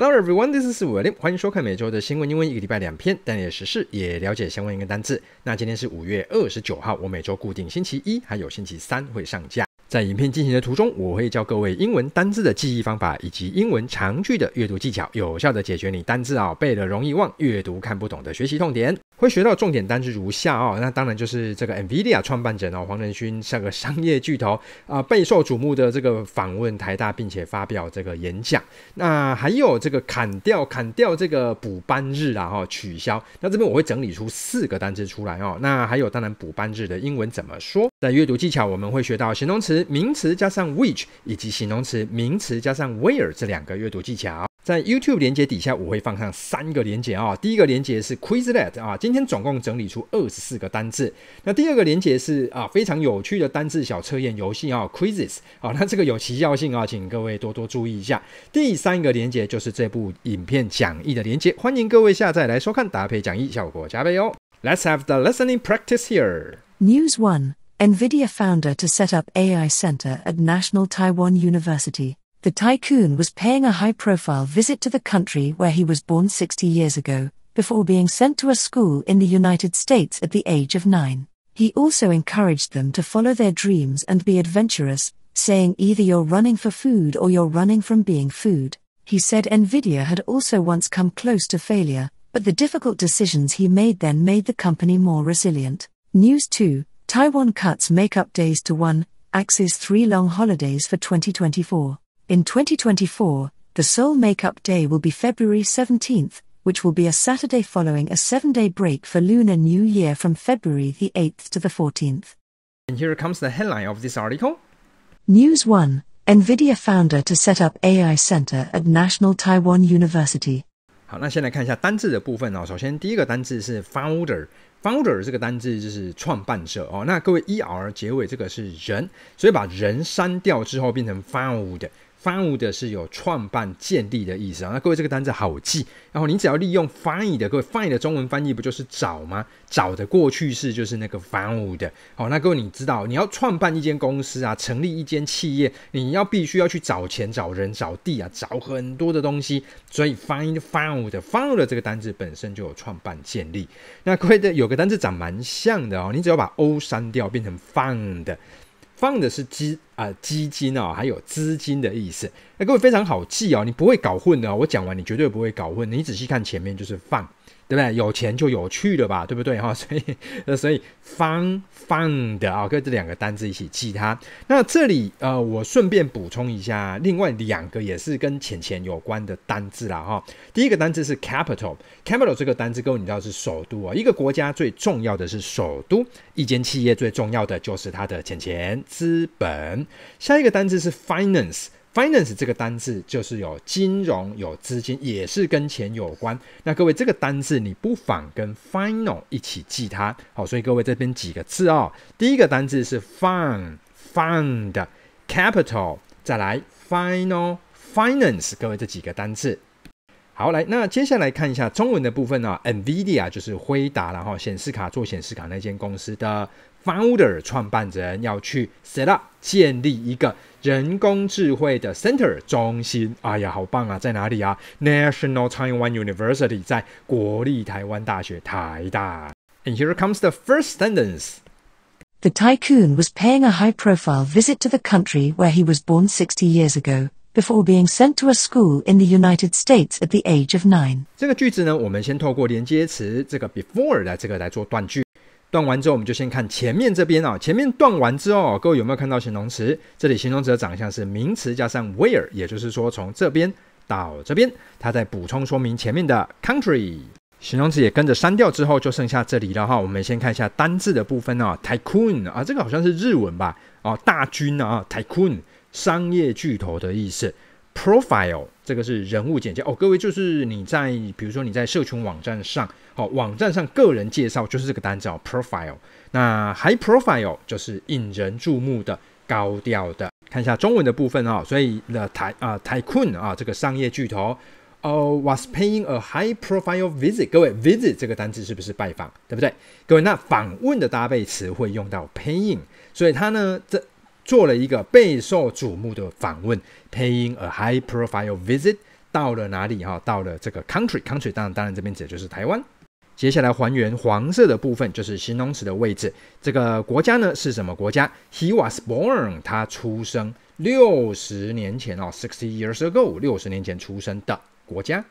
Hello everyone, this is William。欢迎收看每周的新闻英文，一个礼拜两篇，带你的时事也了解相关一个单字。那今天是五月二十九号，我每周固定星期一还有星期三会上架。在影片进行的途中，我会教各位英文单字的记忆方法，以及英文长句的阅读技巧，有效的解决你单字啊背了容易忘、阅读看不懂的学习痛点。会学到重点单字如下哦，那当然就是这个 NVIDIA 创办者哦，黄仁勋像个商业巨头啊，备受瞩目的这个访问台大，并且发表这个演讲。那还有这个砍掉砍掉这个补班日啊哈，取消。那这边我会整理出四个单字出来哦。那还有当然补班日的英文怎么说？在阅读技巧我们会学到形容词、名词加上 which，以及形容词、名词加上 where 这两个阅读技巧。在 YouTube 连接底下，我会放上三个连接啊。第一个连接是 Quizlet 啊，今天总共整理出二十四个单字。那第二个连接是啊，非常有趣的单字小测验游戏啊，Quizzes 啊，那这个有奇效性啊，请各位多多注意一下。第三个连接就是这部影片讲义的连接，欢迎各位下载来收看，搭配讲义效果加倍哦。Let's have the listening practice here. News One: NVIDIA founder to set up AI center at National Taiwan University. The tycoon was paying a high profile visit to the country where he was born 60 years ago, before being sent to a school in the United States at the age of nine. He also encouraged them to follow their dreams and be adventurous, saying either you're running for food or you're running from being food. He said Nvidia had also once come close to failure, but the difficult decisions he made then made the company more resilient. News 2 Taiwan cuts makeup days to one, axes three long holidays for 2024. In 2024, the Seoul Makeup Day will be February 17th, which will be a Saturday following a seven day break for Lunar New Year from February the 8th to the 14th. And here comes the headline of this article News 1 NVIDIA founder to set up AI center at National Taiwan University. 好，那先来看一下单字的部分哦。首先，第一个单字是 Founder 这个单字就是创办者哦。那各位 er 结尾这个是人，所以把人删掉之后变成 found。Found 是有创办、建立的意思啊。那各位这个单字好记，然后你只要利用 find，各位 find 的中文翻译不就是找吗？找的过去式就是那个 found。好，那各位你知道，你要创办一间公司啊，成立一间企业，你要必须要去找钱、找人、找地啊，找很多的东西。所以 find found，found 这个单字本身就有创办、建立。那各位的有个单字长蛮像的哦，你只要把 o 删掉，变成 found。放的是基啊、基金啊、哦，还有资金的意思。那各位非常好记哦，你不会搞混的、我讲完你绝对不会搞混。你仔细看前面就是放。对不对？有钱就有趣了吧？对不对哈？所以，所以 fun fund 啊，跟这两个单字一起记它。那这里呃，我顺便补充一下，另外两个也是跟钱钱有关的单字啦哈。第一个单字是 capital，capital 这个单字各位你知道是首都啊。一个国家最重要的是首都，一间企业最重要的就是它的钱钱资本。下一个单字是 finance。Finance 这个单字就是有金融、有资金，也是跟钱有关。那各位这个单字你不妨跟 final 一起记它。好，所以各位这边几个字哦，第一个单字是 fund，fund，capital，再来 final，finance，各位这几个单字。好，来，那接下来看一下中文的部分啊，NVIDIA 就是辉达，然后显示卡做显示卡那间公司的 founder 创办人要去 set up 建立一个人工智慧的 center 中心。哎呀，好棒啊，在哪里啊？National Taiwan University 在国立台湾大学台大。And here comes the first sentence. The tycoon was paying a high-profile visit to the country where he was born 60 years ago. Before being sent to a school in the United States at the age of nine，这个句子呢，我们先透过连接词这个 before 来这个来做断句。断完之后，我们就先看前面这边啊。前面断完之后，各位有没有看到形容词？这里形容词的长相是名词加上 where，也就是说从这边到这边，它在补充说明前面的 country。形容词也跟着删掉之后，就剩下这里了哈。我们先看一下单字的部分啊，tycoon 啊，这个好像是日文吧？哦，大军啊，tycoon。商业巨头的意思，profile 这个是人物简介哦，各位就是你在比如说你在社群网站上，哦，网站上个人介绍就是这个单字哦，profile。那 high profile 就是引人注目的、高调的。看一下中文的部分啊、哦，所以 the 台啊 tycoon 啊这个商业巨头哦、was paying a high profile visit。各位 visit 这个单字是不是拜访？对不对？各位那访问的搭配词会用到 paying，所以它呢这。做了一个备受瞩目的访问，paying a high-profile visit 到了哪里哈？到了这个 country，country 当然当然这边指的就是台湾。接下来还原黄色的部分就是形容词的位置。这个国家呢是什么国家？He was born，他出生六十年前哦，sixty years ago，六十年前出生的国家。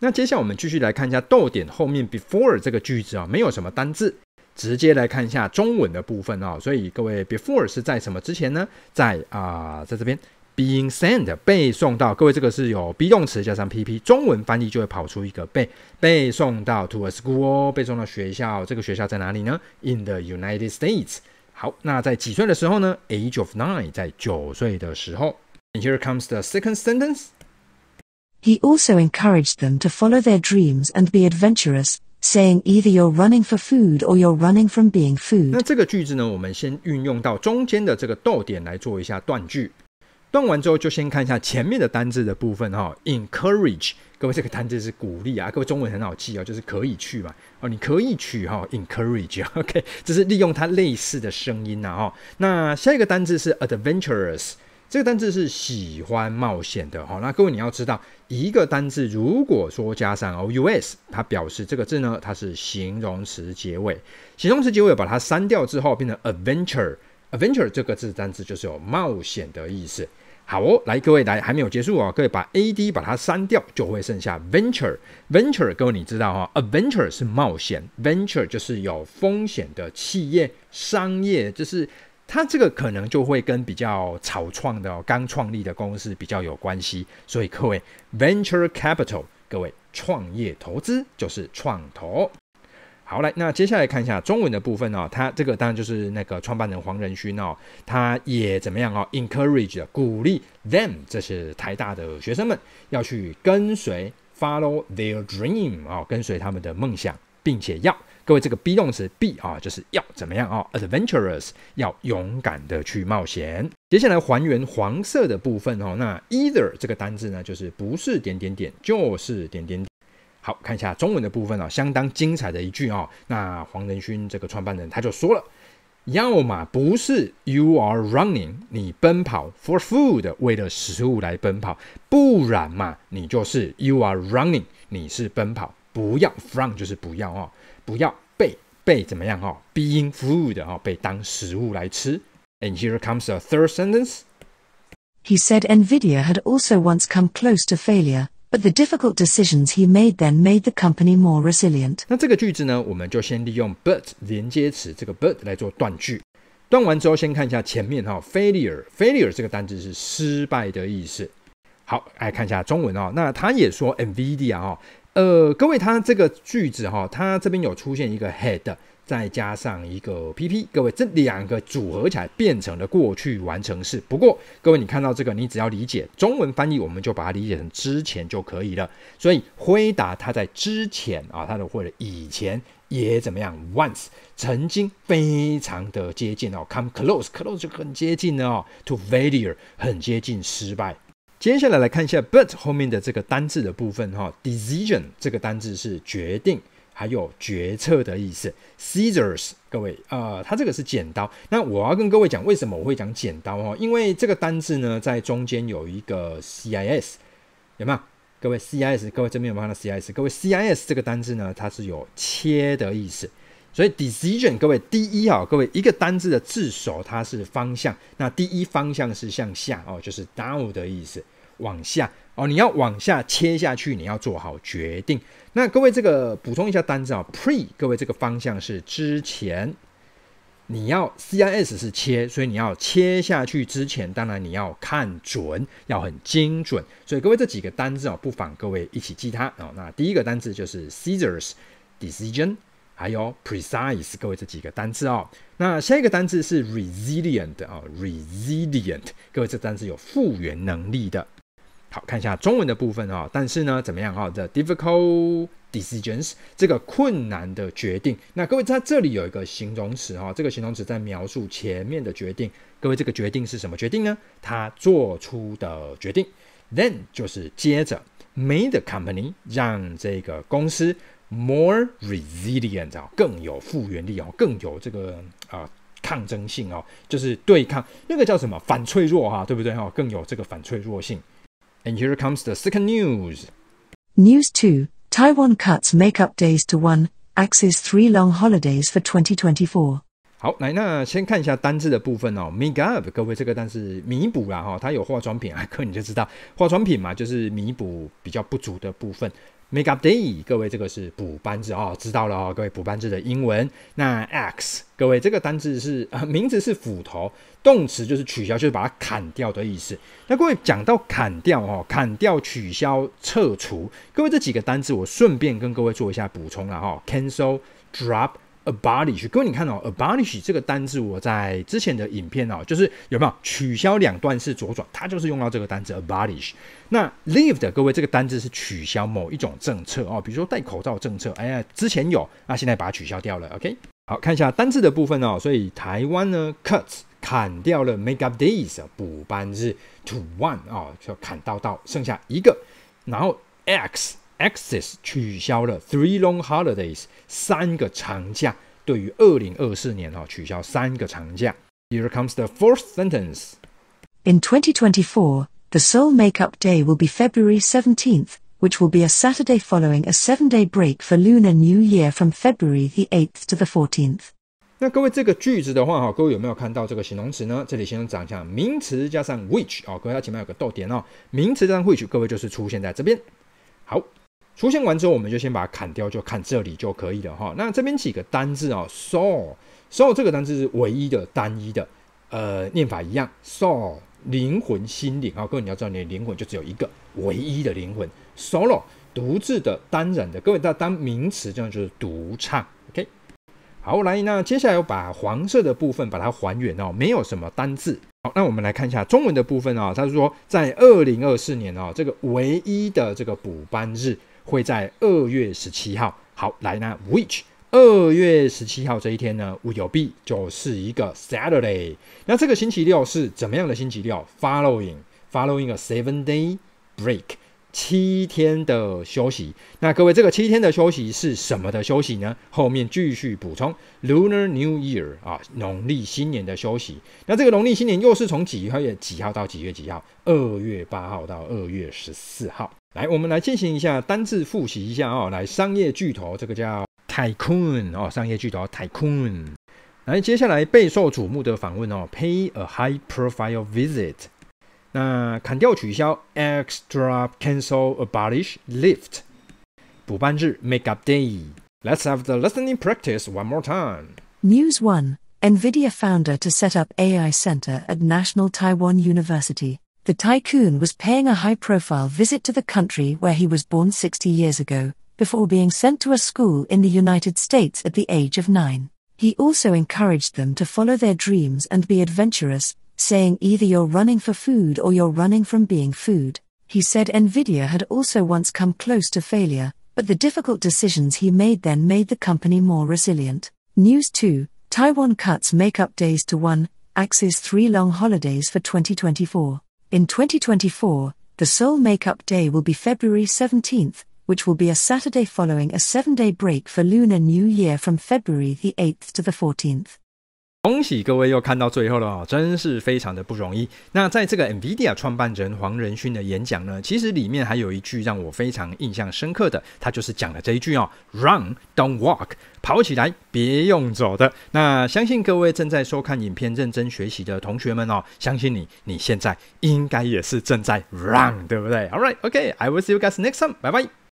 那接下来我们继续来看一下逗点后面 before 这个句子啊，没有什么单字，直接来看一下中文的部分啊。所以各位 before 是在什么之前呢？在啊、呃，在这边。Being sent 被送到，各位这个是有 be 动词加上 pp，中文翻译就会跑出一个被被送到 to a school，被送到学校，这个学校在哪里呢？In the United States。好，那在几岁的时候呢？Age of nine，在九岁的时候。And here comes the second sentence. He also encouraged them to follow their dreams and be adventurous, saying either you're running for food or you're running from being food。那这个句子呢，我们先运用到中间的这个逗点来做一下断句。断完之后，就先看一下前面的单字的部分哈。Encourage，各位这个单字是鼓励啊，各位中文很好记哦，就是可以去嘛。哦，你可以去哈。Encourage，OK，这是利用它类似的声音呐哈。那下一个单字是 adventurous，这个单字是喜欢冒险的哈。那各位你要知道，一个单字如果说加上 ous，它表示这个字呢，它是形容词结尾。形容词结尾把它删掉之后，变成 adventure，adventure 这个字单字就是有冒险的意思。好哦，来各位来，还没有结束哦，各位把 a d 把它删掉，就会剩下 venture。venture 各位你知道哈，adventure 是冒险，venture 就是有风险的企业商业，就是它这个可能就会跟比较草创的、刚创立的公司比较有关系。所以各位 venture capital，各位创业投资就是创投。好，来，那接下来看一下中文的部分哦。他这个当然就是那个创办人黄仁勋哦，他也怎么样哦？Encourage 鼓励 them，这是台大的学生们要去跟随 follow their dream、哦，跟随他们的梦想，并且要各位这个 be 动词 be 啊，就是要怎么样啊、？Adventurous 要勇敢的去冒险。接下来还原黄色的部分哦。那 either 这个单字呢，就是不是点点点，就是点点点。好，看一下中文的部分啊、相当精彩的一句哦。那黄仁勋这个创办人他就说了，要么不是 you are running，你奔跑 for food，为了食物来奔跑，不然嘛，你就是 you are running，你是奔跑，不要 from 就是不要哦，不要被被怎么样哦，being food 哦，被当食物来吃。And here comes a third sentence. He said NVIDIA had also once come close to failure. But the difficult decisions he made then made the company more resilient. 那这个句子呢，我们就先利用 but 连接词这个 but 来做断句。断完之后，先看一下前面哈、哦、failure failure 这个单字是失败的意思。好，来看一下中文哦。那他也说 NVIDIA 哦， 呃，各位他这个句子哈、哦，他这边有出现一个 had。再加上一个 PP，各位这两个组合起来变成了过去完成式。不过，各位你看到这个，你只要理解中文翻译，我们就把它理解成之前就可以了。所以，回答它在之前啊，它的或者以前也怎么样？Once 曾经非常的接近哦，come close，close 就很接近了哦，to failure 很接近失败。接下来来看一下 but 后面的这个单字的部分哈，decision 这个单字是决定。还有决策的意思，scissors，各位，呃，它这个是剪刀。那我要跟各位讲，为什么我会讲剪刀哦？因为这个单字呢，在中间有一个 cis，有没有？各位 cis，各位这边有没有看到 cis？各位 cis 这个单字呢，它是有切的意思。所以 decision，各位第一啊，各位一个单字的字首它是方向，那第一方向是向下哦，就是 down 的意思，往下。哦，你要往下切下去，你要做好决定。那各位这个补充一下单字啊，pre，各位这个方向是之前，你要 cis 是切，所以你要切下去之前，当然你要看准，要很精准。所以各位这几个单字啊，不妨各位一起记它哦。那第一个单字就是 scissors，decision，还有 precise，各位这几个单字哦。那下一个单字是 resilient 啊，resilient，各位这单字有复原能力的。好，看一下中文的部分啊，但是呢，怎么样哈？The difficult decisions，这个困难的决定。那各位在这里有一个形容词哈，这个形容词在描述前面的决定。各位这个决定是什么决定呢？他做出的决定。Then 就是接着，made the company 让这个公司 more resilient 啊，更有复原力哦，更有这个啊、抗争性哦，就是对抗那个叫什么反脆弱哈，对不对哈？更有这个反脆弱性。And here comes the second news. News 2 Taiwan cuts makeup days to one, axes three long holidays for 2024. 好，来，那先看一下单字的部分哦。Make up，各位这个单词弥补啦哈，它有化妆品啊，可你就知道化妆品嘛，就是弥补比较不足的部分。 Make up day，各位这个是补班字哦，知道了哦，各位补班字的英文。那 X，各位这个单字是呃，名字是斧头，动词就是取消，就是把它砍掉的意思。那各位讲到砍掉哦，砍掉、取消、撤除，各位这几个单字我顺便跟各位做一下补充了哈。Cancel、drop。abolish，各位你看哦，abolish 这个单字，我在之前的影片哦，就是有没有取消两段式左转，它就是用到这个单字 abolish。那 Live 的各位这个单字是取消某一种政策哦，比如说戴口罩政策，哎呀，之前有，那现在把它取消掉了。OK，好，看一下单字的部分哦，所以台湾呢，cut 砍掉了 make up days 补班日 to one 哦，就砍到到剩下一个，然后 x。Axes 取消了 three long holidays 三个长假，对于二零二四年哈取消三个长假。Here comes the fourth sentence. In 2024, the Seoul Makeup Day will be February 17th, which will be a Saturday following a seven-day break for Lunar New Year from February the 8th to the 14th. 那各位这个句子的话哈，各位有没有看到这个形容词呢？这里形容长相名词加上 which 哦，各位它前面有个逗点哦，名词加上 which，各位就是出现在这边。好。出现完之后，我们就先把它砍掉，就看这里就可以了哈。那这边几个单字哦，soul，soul 这个单字是唯一的、单一的，呃，念法一样，soul 灵魂、心灵啊。各位你要知道，你的灵魂就只有一个，唯一的灵魂，solo 独自的、单人的。各位，它当名词这样就是独唱。OK，好，来，那接下来我把黄色的部分把它还原哦，没有什么单字。好，那我们来看一下中文的部分啊。它是说，在二零二四年啊，这个唯一的这个补班日。会在二月十七号。好，来呢，which 二月十七号这一天呢，will be 就是一个 Saturday。那这个星期六是怎么样的星期六？Following following a seven day break，七天的休息。那各位，这个七天的休息是什么的休息呢？后面继续补充，Lunar New Year 啊，农历新年的休息。那这个农历新年又是从几月几号到几月几号？二月八号到二月十四号。来，我们来进行一下单字复习一下哦。来，商业巨头，这个叫 Tycoon 哦，商业巨头 Tycoon。来，接下来备受瞩目的访问哦，Pay a high profile visit。那砍掉、取消，axe drop cancel abolish lift。补班日，make up day。Let's have the listening practice one more time. News one: NVIDIA founder to set up AI center at National Taiwan University. The tycoon was paying a high profile visit to the country where he was born 60 years ago, before being sent to a school in the United States at the age of nine. He also encouraged them to follow their dreams and be adventurous, saying either you're running for food or you're running from being food. He said Nvidia had also once come close to failure, but the difficult decisions he made then made the company more resilient. News 2 Taiwan cuts makeup days to one, axes three long holidays for 2024. In 2024, the Seoul Makeup Day will be February 17th, which will be a Saturday following a seven day break for Lunar New Year from February the 8th to the 14th. 恭喜各位又看到最后了哦，真是非常的不容易。那在这个 NVIDIA 创办人黄仁勋的演讲呢，其实里面还有一句让我非常印象深刻的，他就是讲了这一句哦：“Run, don't walk，跑起来，别用走的。”那相信各位正在收看影片、认真学习的同学们哦，相信你，你现在应该也是正在 run，对不对？All right, OK, I will see you guys next time，拜拜。